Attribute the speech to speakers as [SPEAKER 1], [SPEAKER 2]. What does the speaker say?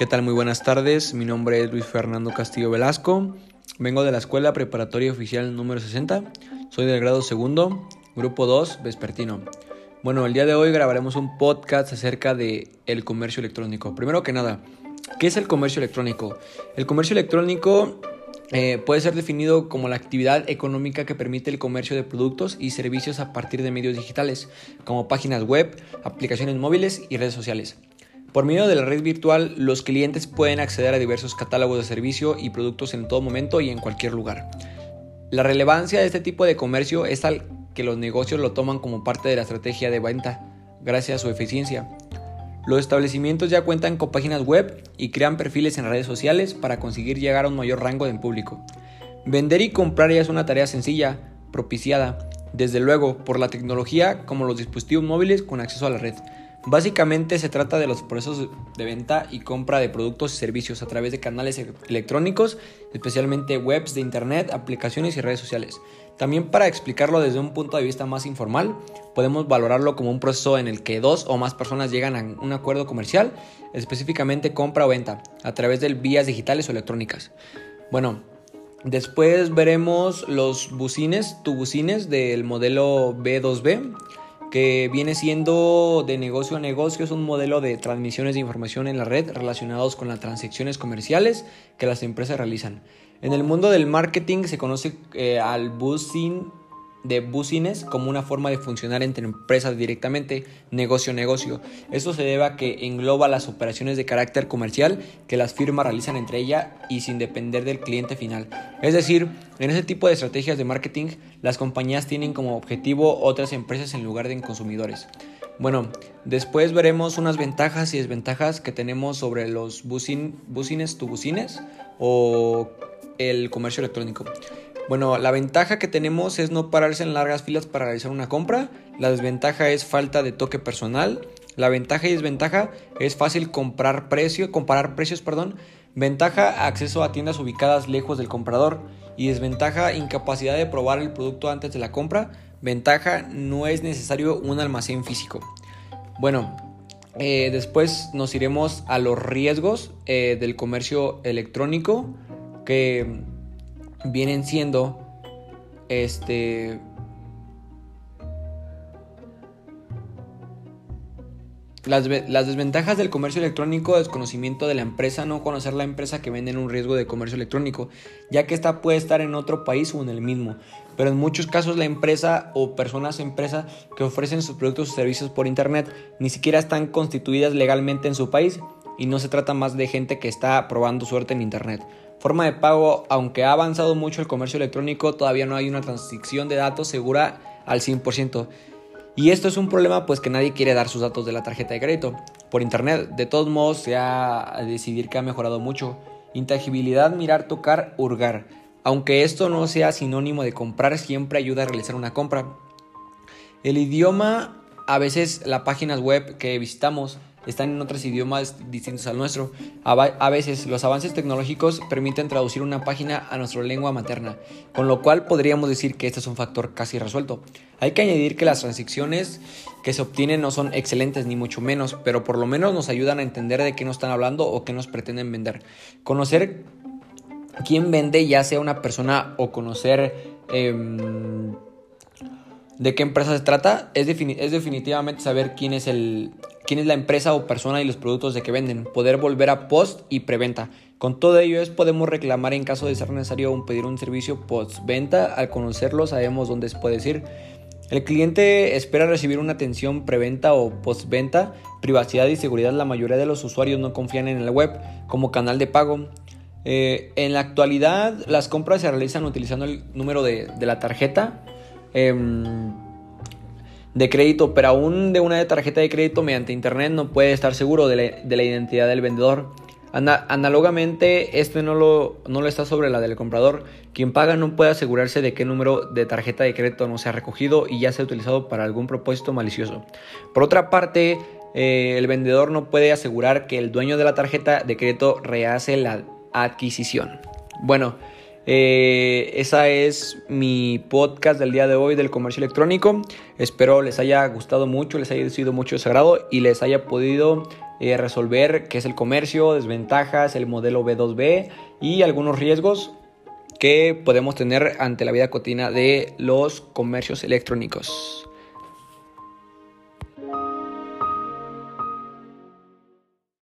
[SPEAKER 1] ¿Qué tal? Muy buenas tardes. Mi nombre es Luis Fernando Castillo Velasco. Vengo de la Escuela Preparatoria Oficial número 60. Soy del grado segundo, grupo 2, vespertino. Bueno, el día de hoy grabaremos un podcast acerca de el comercio electrónico. Primero que nada, ¿qué es el comercio electrónico? El comercio electrónico eh, puede ser definido como la actividad económica que permite el comercio de productos y servicios a partir de medios digitales, como páginas web, aplicaciones móviles y redes sociales. Por medio de la red virtual, los clientes pueden acceder a diversos catálogos de servicio y productos en todo momento y en cualquier lugar. La relevancia de este tipo de comercio es tal que los negocios lo toman como parte de la estrategia de venta, gracias a su eficiencia. Los establecimientos ya cuentan con páginas web y crean perfiles en redes sociales para conseguir llegar a un mayor rango de público. Vender y comprar ya es una tarea sencilla, propiciada, desde luego, por la tecnología como los dispositivos móviles con acceso a la red. Básicamente se trata de los procesos de venta y compra de productos y servicios a través de canales e-, electrónicos, especialmente webs de internet, aplicaciones y redes sociales. También para explicarlo desde un punto de vista más informal, podemos valorarlo como un proceso en el que dos o más personas llegan a un acuerdo comercial, específicamente compra o venta, a través de vías digitales o electrónicas. Bueno, después veremos los bucines, bucines del modelo B2B que viene siendo de negocio a negocio, es un modelo de transmisiones de información en la red relacionados con las transacciones comerciales que las empresas realizan. En el mundo del marketing se conoce eh, al buzzing de business como una forma de funcionar entre empresas directamente, negocio a negocio. Esto se debe a que engloba las operaciones de carácter comercial que las firmas realizan entre ellas y sin depender del cliente final. Es decir, en ese tipo de estrategias de marketing, las compañías tienen como objetivo otras empresas en lugar de consumidores. Bueno, después veremos unas ventajas y desventajas que tenemos sobre los bucines tu bucines o el comercio electrónico. Bueno, la ventaja que tenemos es no pararse en largas filas para realizar una compra. La desventaja es falta de toque personal. La ventaja y desventaja es fácil comprar precio, comparar precios, perdón. Ventaja, acceso a tiendas ubicadas lejos del comprador. Y desventaja, incapacidad de probar el producto antes de la compra. Ventaja, no es necesario un almacén físico. Bueno, eh, después nos iremos a los riesgos eh, del comercio electrónico. Que vienen siendo este Las, las, desventajas del comercio electrónico, desconocimiento de la empresa, no conocer la empresa que vende en un riesgo de comercio electrónico, ya que esta puede estar en otro país o en el mismo. Pero en muchos casos la empresa o personas empresa que ofrecen sus productos o servicios por internet ni siquiera están constituidas legalmente en su país y no se trata más de gente que está probando suerte en internet. Forma de pago, aunque ha avanzado mucho el comercio electrónico, todavía no hay una transición de datos segura al 100%. Y esto es un problema pues que nadie quiere dar sus datos de la tarjeta de crédito por internet. De todos modos, se ha decidir que ha mejorado mucho. Intangibilidad, mirar, tocar, hurgar. Aunque esto no sea sinónimo de comprar, siempre ayuda a realizar una compra. El idioma, a veces las páginas web que visitamos están en otros idiomas distintos al nuestro. A veces los avances tecnológicos permiten traducir una página a nuestra lengua materna, con lo cual podríamos decir que este es un factor casi resuelto. Hay que añadir que las transacciones que se obtienen no son excelentes ni mucho menos, pero por lo menos nos ayudan a entender de qué nos están hablando o qué nos pretenden vender. Conocer quién vende, ya sea una persona o conocer... Em, de qué empresa se trata, es, es definitivamente saber quién es el, quién es la empresa o persona y los productos de que venden, poder volver a post y preventa. Con todo ello es podemos reclamar en caso de ser necesario pedir un servicio post-venta. Al conocerlo sabemos dónde se puede decir. El cliente espera recibir una atención preventa o postventa. Privacidad y seguridad. La mayoría de los usuarios no confían en la web como canal de pago. Eh, en la actualidad las compras se realizan utilizando el número de, la tarjeta. Em, de crédito, pero aún de una tarjeta de crédito mediante internet no puede estar seguro de la, identidad del vendedor. análogamente, esto no lo, no lo está sobre la del comprador. Quien paga no puede asegurarse de qué número de tarjeta de crédito no se ha recogido y ya se ha utilizado para algún propósito malicioso. Por otra parte, eh, el vendedor no puede asegurar que el dueño de la tarjeta de crédito rehace la adquisición. Bueno, eh, esa es mi podcast del día de hoy del comercio electrónico. Espero les haya gustado mucho, les haya sido mucho de agrado y les haya podido eh, resolver qué es el comercio, desventajas, el modelo B2B y algunos riesgos que podemos tener ante la vida cotidiana de los comercios electrónicos.